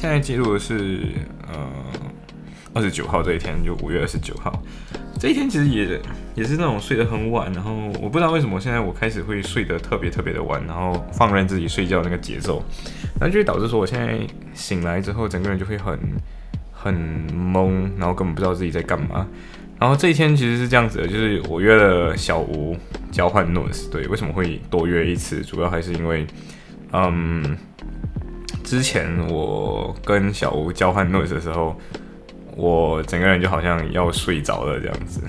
现在记录的是呃二十九号这一天，就五月二十九号这一天，其实也也是那种睡得很晚，然后我不知道为什么现在我开始会睡得特别特别的晚，然后放任自己睡觉那个节奏，那就会导致说我现在醒来之后，整个人就会很很懵，然后根本不知道自己在干嘛。然后这一天其实是这样子的，就是我约了小吴交换 notes，对，为什么会多约一次？主要还是因为嗯。之前我跟小吴交换 notes 的时候，我整个人就好像要睡着了这样子，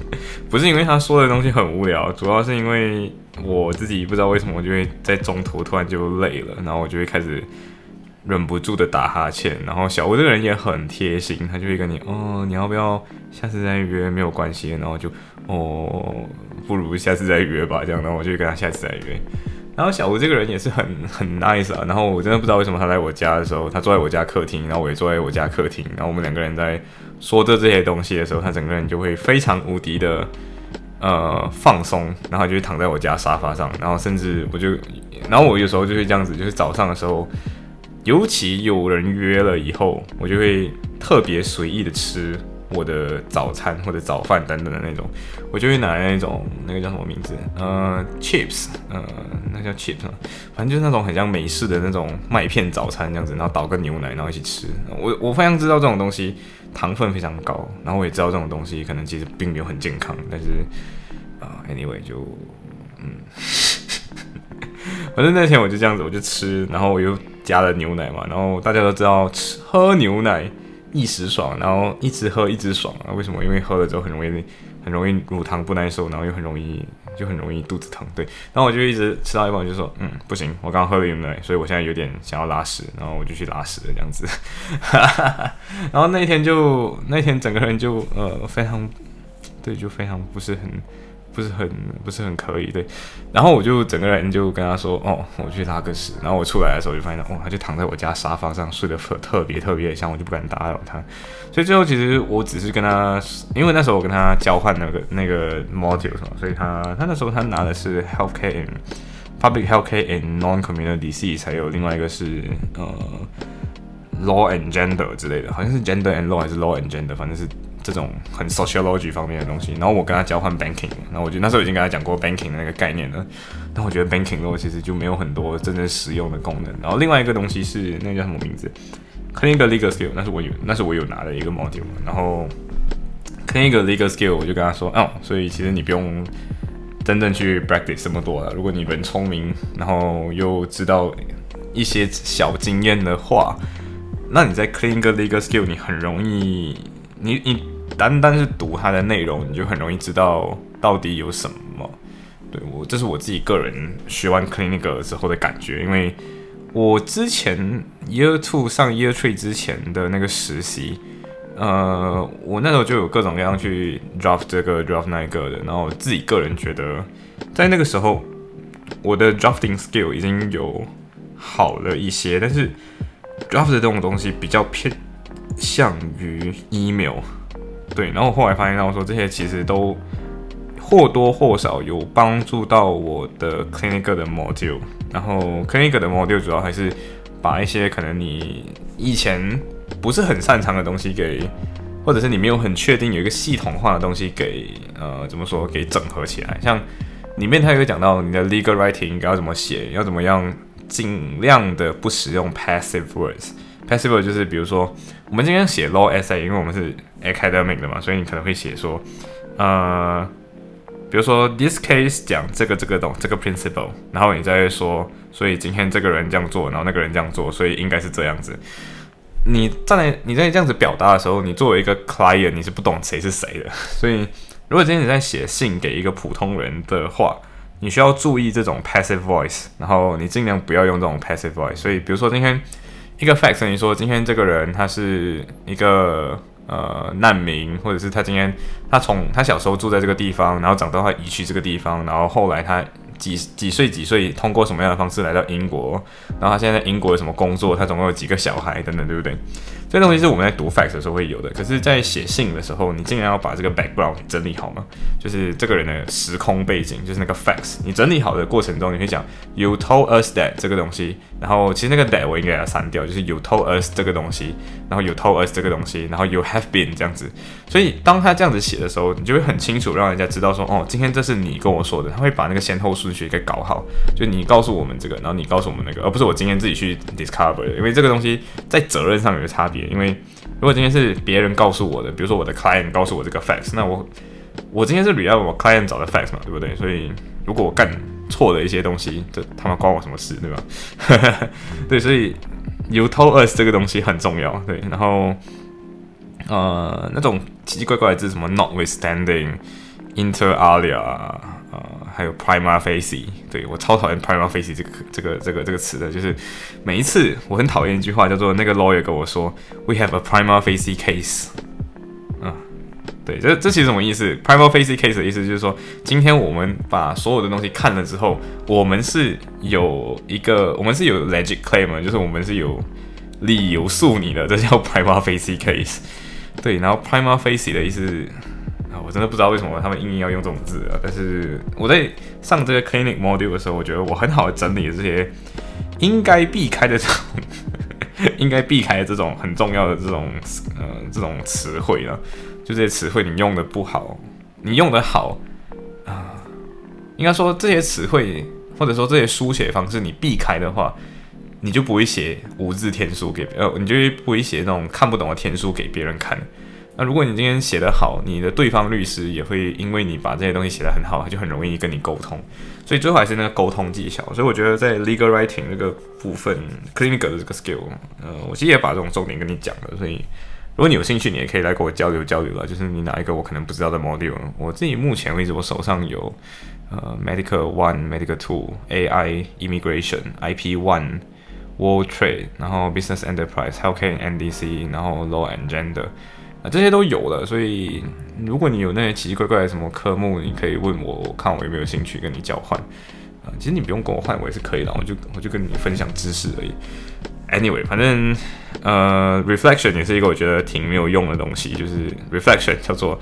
不是因为他说的东西很无聊，主要是因为我自己不知道为什么，我就会在中途突然就累了，然后我就会开始忍不住的打哈欠，然后小吴这个人也很贴心，他就会跟你哦，你要不要下次再约没有关系，然后就哦，不如下次再约吧，这样，然后我就跟他下次再约。然后小吴这个人也是很很 nice 啊，然后我真的不知道为什么他来我家的时候，他坐在我家客厅，然后我也坐在我家客厅，然后我们两个人在说着这些东西的时候，他整个人就会非常无敌的呃放松，然后就躺在我家沙发上，然后甚至我就，然后我有时候就会这样子，就是早上的时候，尤其有人约了以后，我就会特别随意的吃。我的早餐或者早饭等等的那种，我就会拿那种那个叫什么名字？呃，chips，呃，那叫 chips，反正就是那种很像美式的那种麦片早餐这样子，然后倒个牛奶，然后一起吃。我我非常知道这种东西糖分非常高，然后我也知道这种东西可能其实并没有很健康，但是啊，anyway 就嗯，反正那天我就这样子，我就吃，然后我又加了牛奶嘛，然后大家都知道吃喝牛奶。一时爽，然后一直喝一直爽啊？为什么？因为喝了之后很容易很容易乳糖不耐受，然后又很容易就很容易肚子疼。对，然后我就一直吃到一半，我就说，嗯，不行，我刚刚喝了牛奶，所以我现在有点想要拉屎，然后我就去拉屎了这样子。然后那天就那天整个人就呃非常对，就非常不是很。不是很不是很可以对，然后我就整个人就跟他说哦，我去拉个屎，然后我出来的时候就发现哦，他就躺在我家沙发上睡得特特别特别香，我就不敢打扰他，所以最后其实我只是跟他，因为那时候我跟他交换那个那个 module 什么，所以他他那时候他拿的是 healthcare and public healthcare and non-community disease，还有另外一个是呃 law and gender 之类的，好像是 gender and law 还是 law and gender，反正是。这种很 sociology 方面的东西，然后我跟他交换 banking，然后我觉得那时候已经跟他讲过 banking 的那个概念了，但我觉得 banking 我其实就没有很多真正实用的功能。然后另外一个东西是那个叫什么名字？clinical legal skill，那是我有，那是我有拿的一个 module。然后 clinical legal skill，我就跟他说，哦，所以其实你不用真正去 practice 这么多了。如果你人聪明，然后又知道一些小经验的话，那你在 clinical legal skill 你很容易，你你。单单是读它的内容，你就很容易知道到底有什么。对我，这是我自己个人学完 clinical 之后的感觉，因为我之前 year two 上 year three 之前的那个实习，呃，我那时候就有各种各样去 draft 这个 draft 那个的，然后自己个人觉得，在那个时候我的 drafting skill 已经有好了一些，但是 draft 这种东西比较偏向于 email。对，然后后来发现到说这些其实都或多或少有帮助到我的 clinical 的 module，然后 clinical 的 module 主要还是把一些可能你以前不是很擅长的东西给，或者是你没有很确定有一个系统化的东西给呃怎么说给整合起来，像里面它有讲到你的 legal writing 应该要怎么写，要怎么样尽量的不使用 passive words。Passive 就是比如说，我们今天写 law essay，因为我们是 academic 的嘛，所以你可能会写说，呃，比如说 this case 讲这个这个懂这个 principle，然后你再说，所以今天这个人这样做，然后那个人这样做，所以应该是这样子。你站在你在这样子表达的时候，你作为一个 client，你是不懂谁是谁的。所以如果今天你在写信给一个普通人的话，你需要注意这种 passive voice，然后你尽量不要用这种 passive voice。所以比如说今天。一个 fact 等于说，今天这个人他是一个呃难民，或者是他今天他从他小时候住在这个地方，然后长大他移去这个地方，然后后来他。几几岁几岁通过什么样的方式来到英国？然后他现在在英国有什么工作？他总共有几个小孩等等，对不对？这东西是我们在读 facts 的时候会有的。可是，在写信的时候，你尽量要把这个 background 整理好嘛，就是这个人的时空背景，就是那个 facts。你整理好的过程中，你会讲 you told us that 这个东西。然后，其实那个 that 我应该要删掉，就是 you told us 这个东西。然后 you told us 这个东西。然后 you have been 这样子。所以，当他这样子写的时候，你就会很清楚让人家知道说，哦，今天这是你跟我说的。他会把那个先后顺序给搞好。就你告诉我们这个，然后你告诉我们那个，而不是我今天自己去 discover。因为这个东西在责任上有差别。因为如果今天是别人告诉我的，比如说我的 client 告诉我这个 facts，那我我今天是 rely 我 client 找的 facts 嘛，对不对？所以如果我干错的一些东西，这他妈关我什么事，对吧？对，所以 you told us 这个东西很重要，对。然后呃，那种奇奇怪怪的字，什么 notwithstanding，inter alia。还有 prima facie，对我超讨厌 prima facie 这个这个这个这个词的，就是每一次我很讨厌一句话，叫做那个 lawyer 跟我说，we have a prima facie case。嗯，对，这这其实什么意思？prima facie case 的意思就是说，今天我们把所有的东西看了之后，我们是有一个，我们是有 legit claim，就是我们是有理由诉你的，这叫 prima facie case。对，然后 prima facie 的意思是。啊我真的不知道为什么他们硬硬要用这种字啊！但是我在上这个 clinic module 的时候，我觉得我很好的整理了这些应该避开的这种 应该避开的这种很重要的这种呃这种词汇了。就这些词汇你用的不好，你用的好啊，应该说这些词汇或者说这些书写方式你避开的话，你就不会写无字天书给呃，你就不会写那种看不懂的天书给别人看。那如果你今天写得好，你的对方律师也会因为你把这些东西写得很好，他就很容易跟你沟通。所以最后还是那个沟通技巧。所以我觉得在 legal writing 这个部分，clinical 的这个 skill，呃，我其实也把这种重点跟你讲了。所以如果你有兴趣，你也可以来跟我交流交流了。就是你哪一个我可能不知道的 module，我自己目前为止我手上有呃 medical one、medical two、AI、immigration、IP one、world trade，然后 business enterprise、healthcare、NDC，然后 law and gender。啊，这些都有了，所以如果你有那些奇奇怪怪的什么科目，你可以问我，我看我有没有兴趣跟你交换。啊，其实你不用跟我换，我也是可以的，我就我就跟你分享知识而已。Anyway，反正呃，reflection 也是一个我觉得挺没有用的东西，就是 reflection 叫做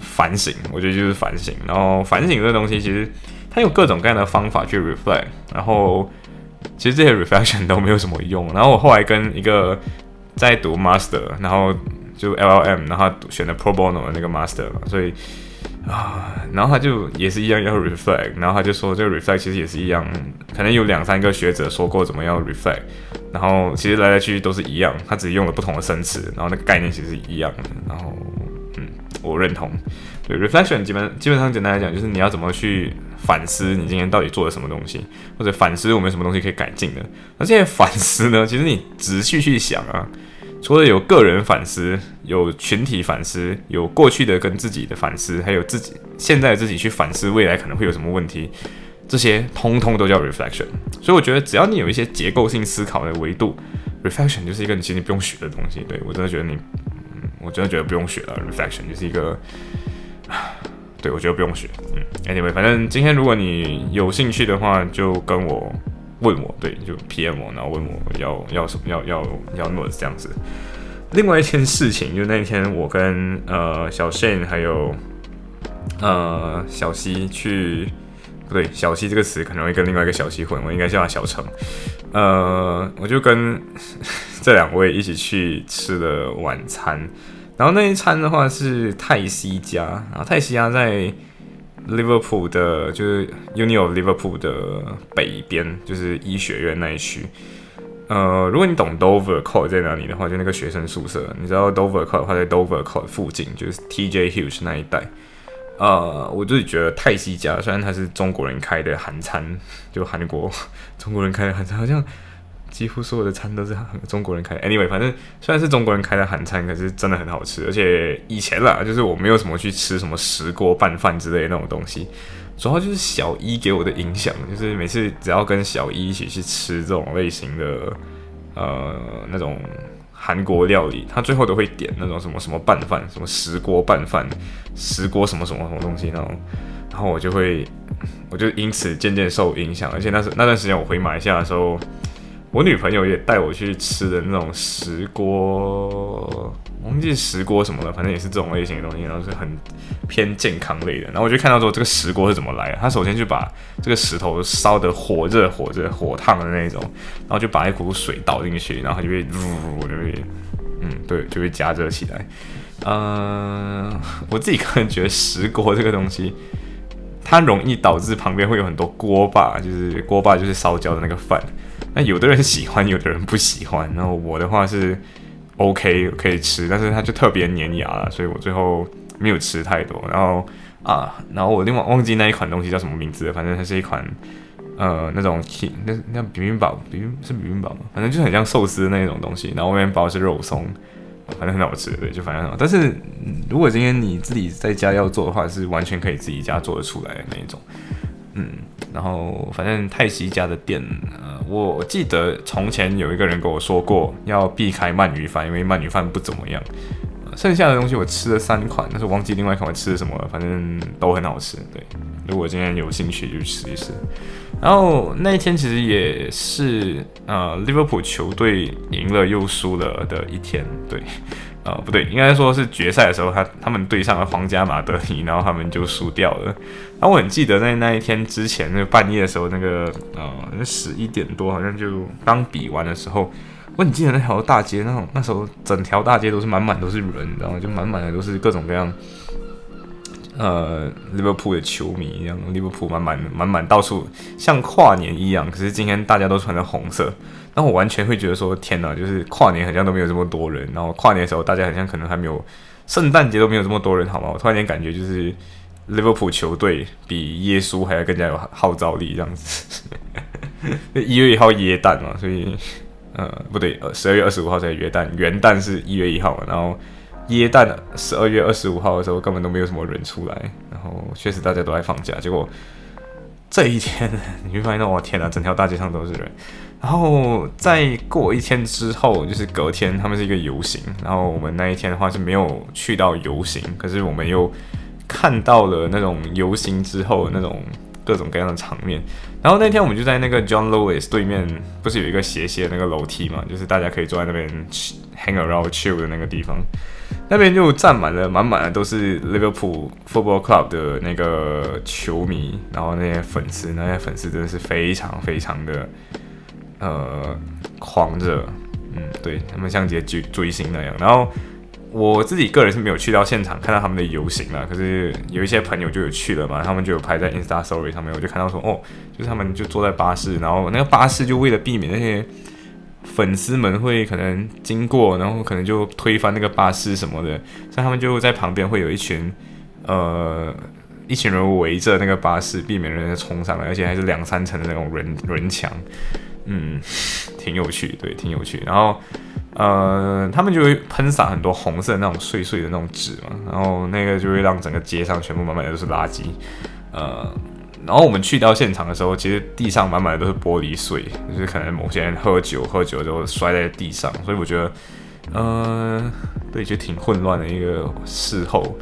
反省，我觉得就是反省。然后反省这个东西，其实它有各种各样的方法去 reflect，然后其实这些 reflection 都没有什么用。然后我后来跟一个在读 master，然后就 L L M，然后选的 Pro Bono 的那个 Master 嘛，所以啊，然后他就也是一样要 reflect，然后他就说这个 reflect 其实也是一样，可能有两三个学者说过怎么样 reflect，然后其实来来去去都是一样，他只是用了不同的生词，然后那个概念其实是一样的，然后嗯，我认同，对 reflection 基本基本上简单来讲就是你要怎么去反思你今天到底做了什么东西，或者反思我们什么东西可以改进的，那这些反思呢，其实你仔细去想啊。除了有个人反思，有群体反思，有过去的跟自己的反思，还有自己现在自己去反思未来可能会有什么问题，这些通通都叫 reflection。所以我觉得只要你有一些结构性思考的维度，reflection 就是一个你其实不用学的东西。对我真的觉得你，我真的觉得不用学了，reflection 就是一个，对我觉得不用学。嗯，anyway，反正今天如果你有兴趣的话，就跟我。问我对，就 PM 我，然后问我要要什么，要要要 notes 这样子。另外一件事情，就那天我跟呃小 Shane 还有呃小西去，不对，小西这个词可能会跟另外一个小西混，我应该叫他小程。呃，我就跟这两位一起去吃了晚餐，然后那一餐的话是泰西家，然后泰西家在。Liverpool 的，就是 Uni of Liverpool 的北边，就是医学院那一区。呃，如果你懂 Dover Court 在哪里的话，就那个学生宿舍。你知道 Dover Court 话在 Dover Court 附近，就是 TJ Huge 那一带。呃，我自己觉得泰西家，虽然它是中国人开的韩餐，就韩国 中国人开的韩餐，好像。几乎所有的餐都是中国人开。Anyway，反正虽然是中国人开的韩餐，可是真的很好吃。而且以前啦，就是我没有什么去吃什么石锅拌饭之类那种东西，主要就是小一给我的影响，就是每次只要跟小一一起去吃这种类型的呃那种韩国料理，他最后都会点那种什么什么拌饭，什么石锅拌饭，石锅什么什么什么东西那种，然后我就会，我就因此渐渐受影响，而且那时那段时间我回马来西亚的时候。我女朋友也带我去吃的那种石锅，忘记石锅什么了，反正也是这种类型的东西，然后是很偏健康类的。然后我就看到说这个石锅是怎么来的，他首先就把这个石头烧得火热、火热、火烫的那种，然后就把一股水倒进去，然后就会呜，就会，嗯，对，就会加热起来。嗯，我自己个人觉得石锅这个东西，它容易导致旁边会有很多锅巴，就是锅巴就是烧焦的那个饭。那有的人喜欢，有的人不喜欢。然后我的话是 OK 可以吃，但是它就特别粘牙了，所以我最后没有吃太多。然后啊，然后我另外忘记那一款东西叫什么名字了，反正它是一款呃那种那那比冰堡，比是比冰堡吗？反正就很像寿司那种东西，然后外面包是肉松，反正很好吃，对，就反正很好。但是如果今天你自己在家要做的话，是完全可以自己家做得出来的那一种。嗯，然后反正泰西家的店，呃，我记得从前有一个人跟我说过要避开鳗鱼饭，因为鳗鱼饭不怎么样。剩下的东西我吃了三款，但是忘记另外一款我吃了什么了，反正都很好吃。对，如果今天有兴趣就试一试。然后那一天其实也是呃，利物浦球队赢了又输了的一天，对。呃，不对，应该说是决赛的时候，他他们对上了皇家马德里，然后他们就输掉了。然后我很记得在那一天之前，那个半夜的时候，那个呃，十一点多，好像就刚比完的时候，我很记得那条大街，那种那时候整条大街都是满满都是人，然后就满满的都是各种各样，呃，利物浦的球迷一样，利物浦满满满满到处像跨年一样，可是今天大家都穿着红色。那我完全会觉得说，天哪，就是跨年好像都没有这么多人。然后跨年的时候，大家好像可能还没有圣诞节都没有这么多人，好吗？我突然间感觉就是利物浦球队比耶稣还要更加有号召力这样子。一月一号耶诞嘛，所以呃不对，十二月二十五号才元旦，元旦是一月一号嘛。然后耶诞十二月二十五号的时候根本都没有什么人出来，然后确实大家都在放假。结果这一天你会发现，我天哪，整条大街上都是人。然后再过一天之后，就是隔天，他们是一个游行。然后我们那一天的话是没有去到游行，可是我们又看到了那种游行之后那种各种各样的场面。然后那天我们就在那个 John Lewis 对面，不是有一个斜斜的那个楼梯嘛？就是大家可以坐在那边 hang around chill 的那个地方，那边就站满了满满的都是 Liverpool Football Club 的那个球迷，然后那些粉丝，那些粉丝真的是非常非常的。呃，狂热，嗯，对他们像节追追星那样。然后我自己个人是没有去到现场看到他们的游行了，可是有一些朋友就有去了嘛，他们就有拍在 Insta Story 上面，我就看到说，哦，就是他们就坐在巴士，然后那个巴士就为了避免那些粉丝们会可能经过，然后可能就推翻那个巴士什么的，所以他们就在旁边会有一群呃一群人围着那个巴士，避免人家冲上来，而且还是两三层的那种人人墙。嗯，挺有趣，对，挺有趣。然后，呃，他们就会喷洒很多红色那种碎碎的那种纸嘛，然后那个就会让整个街上全部满满的都是垃圾。呃，然后我们去到现场的时候，其实地上满满的都是玻璃碎，就是可能某些人喝酒喝酒就摔在地上，所以我觉得，呃，对，就挺混乱的一个事后。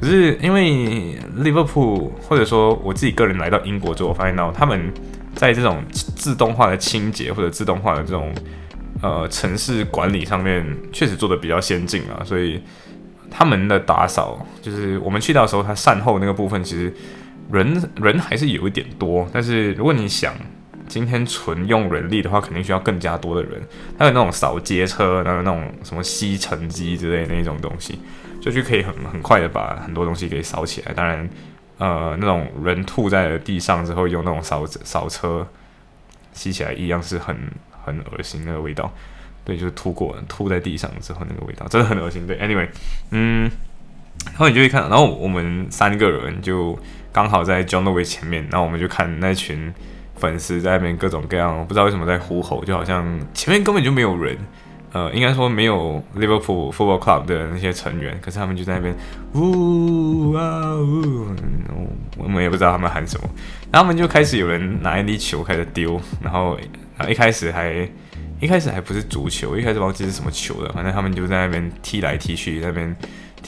可是因为 Liverpool，或者说我自己个人来到英国之后，我发现到他们。在这种自动化的清洁或者自动化的这种呃城市管理上面，确实做的比较先进啊，所以他们的打扫就是我们去到的时候，他善后那个部分其实人人还是有一点多，但是如果你想今天纯用人力的话，肯定需要更加多的人。还有那种扫街车，然后那种什么吸尘机之类那种东西，就就可以很很快的把很多东西给扫起来。当然。呃，那种人吐在了地上之后，用那种扫扫车吸起来，一样是很很恶心那个味道。对，就是吐过吐在地上之后那个味道，真的很恶心。对，anyway，嗯，然后你就会看，然后我们三个人就刚好在 John Lewis 前面，然后我们就看那群粉丝在那边各种各样，不知道为什么在呼吼，就好像前面根本就没有人。呃，应该说没有 Liverpool Football Club 的那些成员，可是他们就在那边呜啊呜，我们也不知道他们喊什么，然后他们就开始有人拿一粒球开始丢，然后然后一开始还一开始还不是足球，一开始忘记是什么球了，反正他们就在那边踢来踢去，那边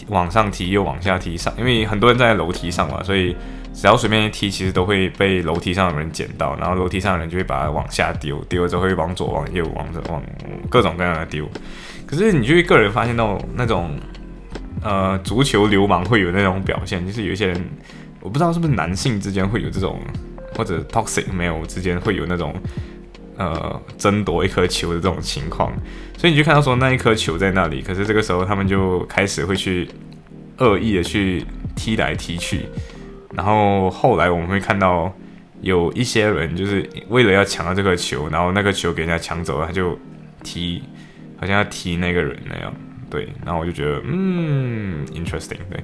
往上踢又往下踢上，因为很多人站在楼梯上嘛，所以只要随便一踢，其实都会被楼梯上的人捡到，然后楼梯上的人就会把它往下丢，丢了之后会往左往右往着往各种各样的丢。可是你就会个人发现到那种呃足球流氓会有那种表现，就是有一些人，我不知道是不是男性之间会有这种，或者 toxic male 之间会有那种。呃，争夺一颗球的这种情况，所以你就看到说那一颗球在那里，可是这个时候他们就开始会去恶意的去踢来踢去，然后后来我们会看到有一些人就是为了要抢到这个球，然后那个球给人家抢走了，他就踢，好像要踢那个人那样，对，然后我就觉得嗯，interesting，对，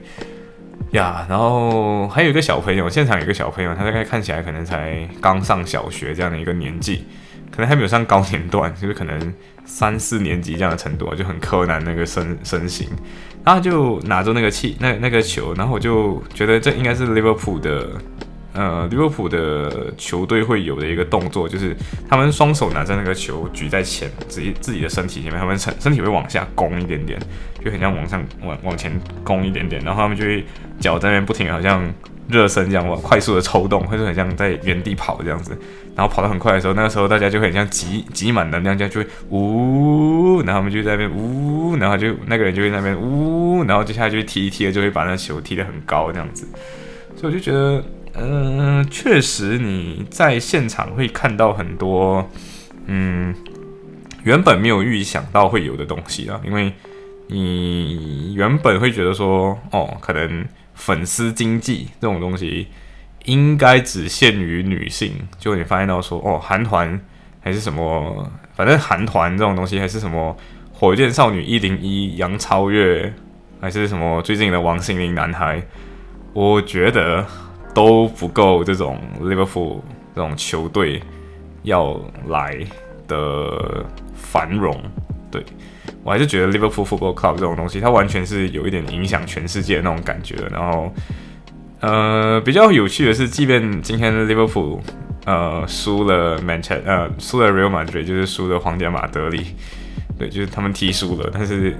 呀，然后还有一个小朋友，现场有一个小朋友，他大概看起来可能才刚上小学这样的一个年纪。可能还没有上高年段，就是可能三四年级这样的程度，就很柯南那个身身形，然后就拿着那个气那那个球，然后我就觉得这应该是利物浦的，呃，利物浦的球队会有的一个动作，就是他们双手拿着那个球举在前自己自己的身体前面，他们身身体会往下弓一点点，就很像往上往往前弓一点点，然后他们就会脚在那边不停，好像。热身这样往，快速的抽动，或者很像在原地跑这样子，然后跑得很快的时候，那个时候大家就会很像挤挤满能量，这样就会呜，然后我们就在那边呜，然后就那个人就会那边呜，然后接下来就会踢一踢，就会把那球踢得很高这样子。所以我就觉得，嗯，确实你在现场会看到很多，嗯，原本没有预想到会有的东西啊，因为你原本会觉得说，哦，可能。粉丝经济这种东西应该只限于女性，就你发现到说哦，韩团还是什么，反正韩团这种东西还是什么火箭少女一零一、杨超越，还是什么最近的王心凌男孩，我觉得都不够这种 Liverpool 这种球队要来的繁荣，对。我还是觉得 Liverpool Football Club 这种东西，它完全是有一点影响全世界的那种感觉。然后，呃，比较有趣的是，即便今天 Liverpool 呃输了 Manchester 呃输了 Real Madrid，就是输了皇家马德里，对，就是他们踢输了，但是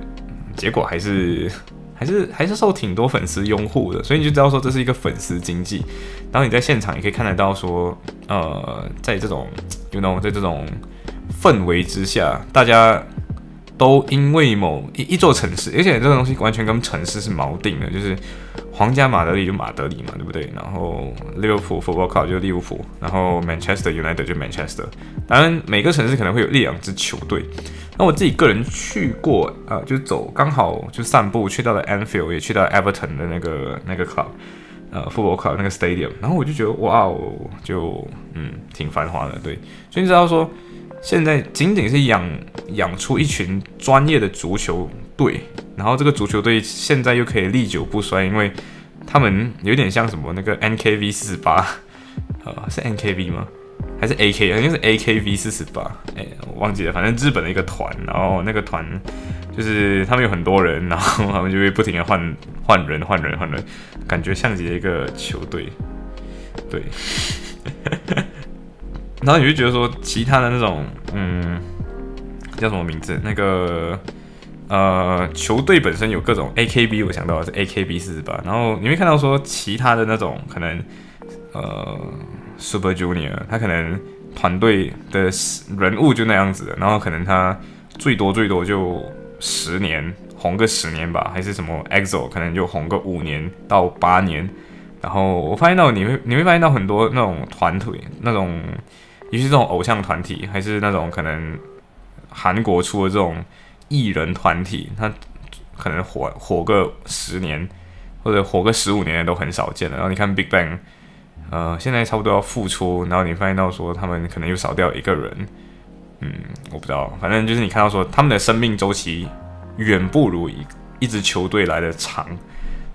结果还是还是还是受挺多粉丝拥护的。所以你就知道说这是一个粉丝经济。然后你在现场也可以看得到说，呃，在这种 you know 在这种氛围之下，大家。都因为某一一座城市，而且这个东西完全跟城市是锚定的，就是皇家马德里就马德里嘛，对不对？然后利物浦 Football Club 就利物浦，然后 Manchester United 就 Manchester。当然，每个城市可能会有一两支球队。那我自己个人去过，呃，就走刚好就散步去到了 Anfield，也去到 Everton 的那个那个 club，呃，Football Club 那个 Stadium。然后我就觉得，哇哦，就嗯，挺繁华的，对。所以你知道说。现在仅仅是养养出一群专业的足球队，然后这个足球队现在又可以历久不衰，因为他们有点像什么那个 NKV 四十八，呃，是 NKV 吗？还是 AK？应该是 AKV 四十八，哎，我忘记了，反正日本的一个团，然后那个团就是他们有很多人，然后他们就会不停的换换人换人换人，感觉像极了一个球队，对。然后你就觉得说，其他的那种，嗯，叫什么名字？那个呃，球队本身有各种 AKB，我想到的是 AKB 四十八。然后你会看到说，其他的那种可能，呃，Super Junior，他可能团队的人物就那样子的。然后可能他最多最多就十年红个十年吧，还是什么 EXO，可能就红个五年到八年。然后我发现到你会你会发现到很多那种团队那种。尤其这种偶像团体，还是那种可能韩国出的这种艺人团体，他可能火火个十年或者火个十五年都很少见了。然后你看 Big Bang，呃，现在差不多要复出，然后你发现到说他们可能又少掉一个人，嗯，我不知道，反正就是你看到说他们的生命周期远不如一一支球队来的长。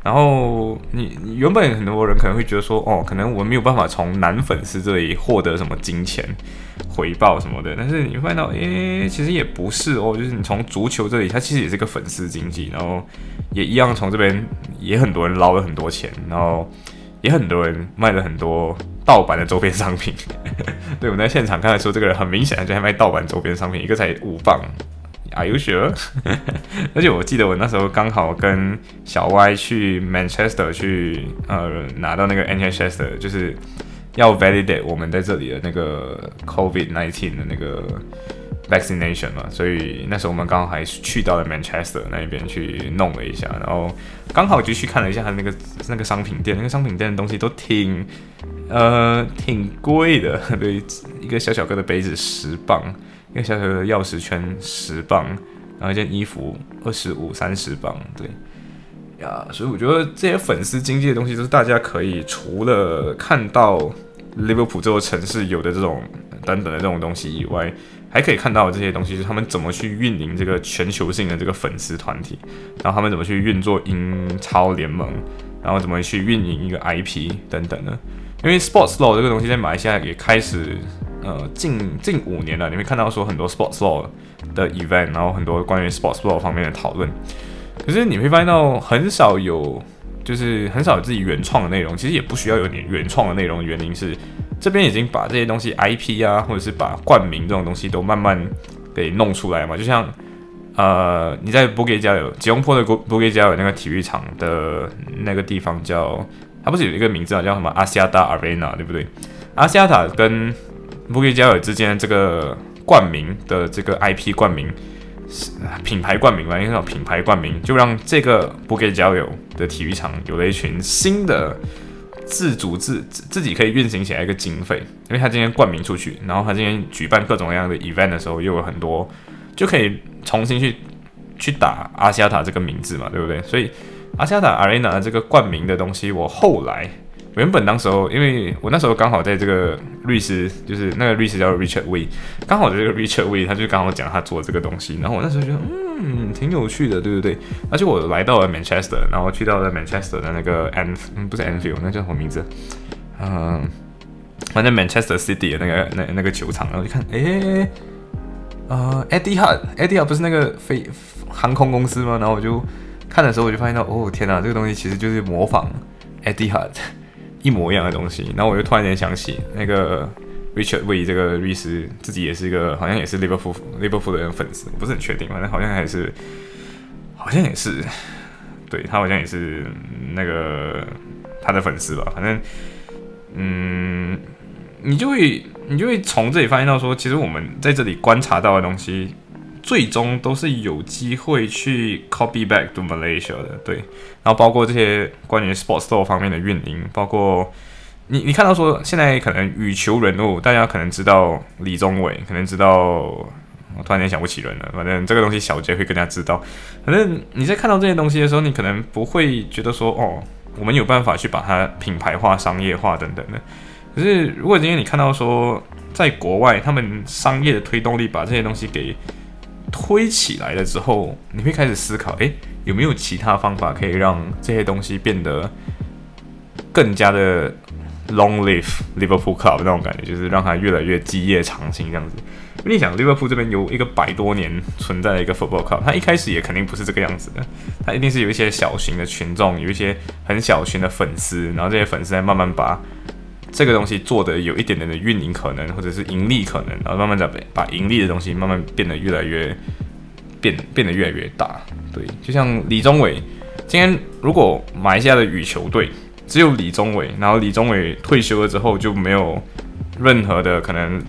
然后你原本很多人可能会觉得说，哦，可能我没有办法从男粉丝这里获得什么金钱回报什么的。但是你会发现到，诶，其实也不是哦，就是你从足球这里，它其实也是个粉丝经济，然后也一样从这边也很多人捞了很多钱，然后也很多人卖了很多盗版的周边商品。对，我们在现场看到说，这个人很明显就在卖盗版周边商品，一个才五磅。Are you sure？而且我记得我那时候刚好跟小 Y 去 Manchester 去呃拿到那个 NHS 就是要 validate 我们在这里的那个 COVID nineteen 的那个 vaccination 嘛，所以那时候我们刚好还去到了 Manchester 那一边去弄了一下，然后刚好就去看了一下他那个那个商品店，那个商品店的东西都挺呃挺贵的，对，一个小小个的杯子十磅。一个小小的钥匙圈十磅，然后一件衣服二十五三十磅，对呀，所以我觉得这些粉丝经济的东西，都是大家可以除了看到利物浦这座城市有的这种等等的这种东西以外，还可以看到这些东西，是他们怎么去运营这个全球性的这个粉丝团体，然后他们怎么去运作英超联盟，然后怎么去运营一个 IP 等等的。因为 Sports Law 这个东西在马来西亚也开始。呃，近近五年了，你会看到说很多 sports law 的 event，然后很多关于 sports law 方面的讨论。可是你会发现到很少有，就是很少有自己原创的内容。其实也不需要有点原创的内容，原因是这边已经把这些东西 IP 啊，或者是把冠名这种东西都慢慢给弄出来嘛。就像呃，你在布吉加有吉隆坡的布布吉加有那个体育场的那个地方叫，它不是有一个名字啊，叫什么阿西亚达 Arena，对不对？阿西亚塔跟布吉加尔之间这个冠名的这个 IP 冠名品牌冠名吧，应该叫品牌冠名，就让这个布吉加尔的体育场有了一群新的自主自自己可以运行起来一个经费，因为他今天冠名出去，然后他今天举办各种各样的 event 的时候，又有很多就可以重新去去打阿西亚塔这个名字嘛，对不对？所以阿西亚塔 Arena 这个冠名的东西，我后来。原本当时候，因为我那时候刚好在这个律师，就是那个律师叫 Richard Wee，刚好这个 Richard Wee，他就刚好讲他做这个东西，然后我那时候觉得，嗯，挺有趣的，对不对？而且我来到了 Manchester，然后去到了 Manchester 的那个 An，嗯，不是 Anfield，那叫什么名字？嗯，反正 Manchester City 的那个那那个球场，然后一看，哎，呃，Eddie Hart，Eddie Hart 不是那个飞航空公司吗？然后我就看的时候，我就发现到，哦，天哪，这个东西其实就是模仿 Eddie Hart。一模一样的东西，然后我就突然间想起那个 Richard Wee 这个律师，自己也是一个好像也是 Liverpool Liverpool 的人粉丝，不是很确定，反正好像还是好像也是，对他好像也是那个他的粉丝吧，反正嗯，你就会你就会从这里发现到说，其实我们在这里观察到的东西。最终都是有机会去 copy back to Malaysia 的，对。然后包括这些关于 sports store 方面的运营，包括你你看到说现在可能羽球人物，大家可能知道李宗伟，可能知道，我突然间想不起人了。反正这个东西小杰会更加知道。反正你在看到这些东西的时候，你可能不会觉得说哦，我们有办法去把它品牌化、商业化等等的。可是如果今天你看到说，在国外他们商业的推动力把这些东西给推起来了之后，你会开始思考：诶，有没有其他方法可以让这些东西变得更加的 long live Liverpool Club 那种感觉，就是让它越来越基业长青这样子。因为你想，利物浦这边有一个百多年存在的一个 football club，它一开始也肯定不是这个样子的，它一定是有一些小型的群众，有一些很小群的粉丝，然后这些粉丝在慢慢把。这个东西做的有一点点的运营可能，或者是盈利可能，然后慢慢在把盈利的东西慢慢变得越来越变变得越来越大。对，就像李宗伟，今天如果马来西亚的羽球队只有李宗伟，然后李宗伟退休了之后就没有任何的可能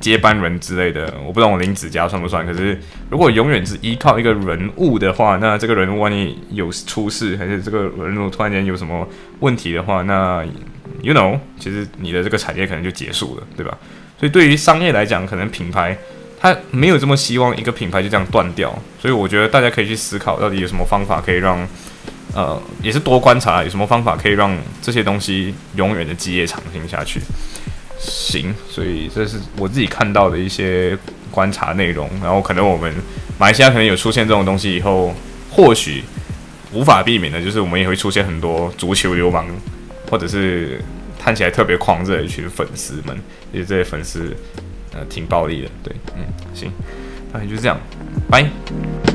接班人之类的，我不知道我林子嘉算不算。可是如果永远是依靠一个人物的话，那这个人物万一有出事，还是这个人物突然间有什么问题的话，那 You know，其实你的这个产业可能就结束了，对吧？所以对于商业来讲，可能品牌它没有这么希望一个品牌就这样断掉。所以我觉得大家可以去思考，到底有什么方法可以让，呃，也是多观察，有什么方法可以让这些东西永远的基业长青下去。行，所以这是我自己看到的一些观察内容。然后可能我们马来西亚可能有出现这种东西以后，或许无法避免的就是我们也会出现很多足球流氓。或者是看起来特别狂热的一群粉丝们，其实这些粉丝呃挺暴力的，对，嗯，行，大概就这样，拜。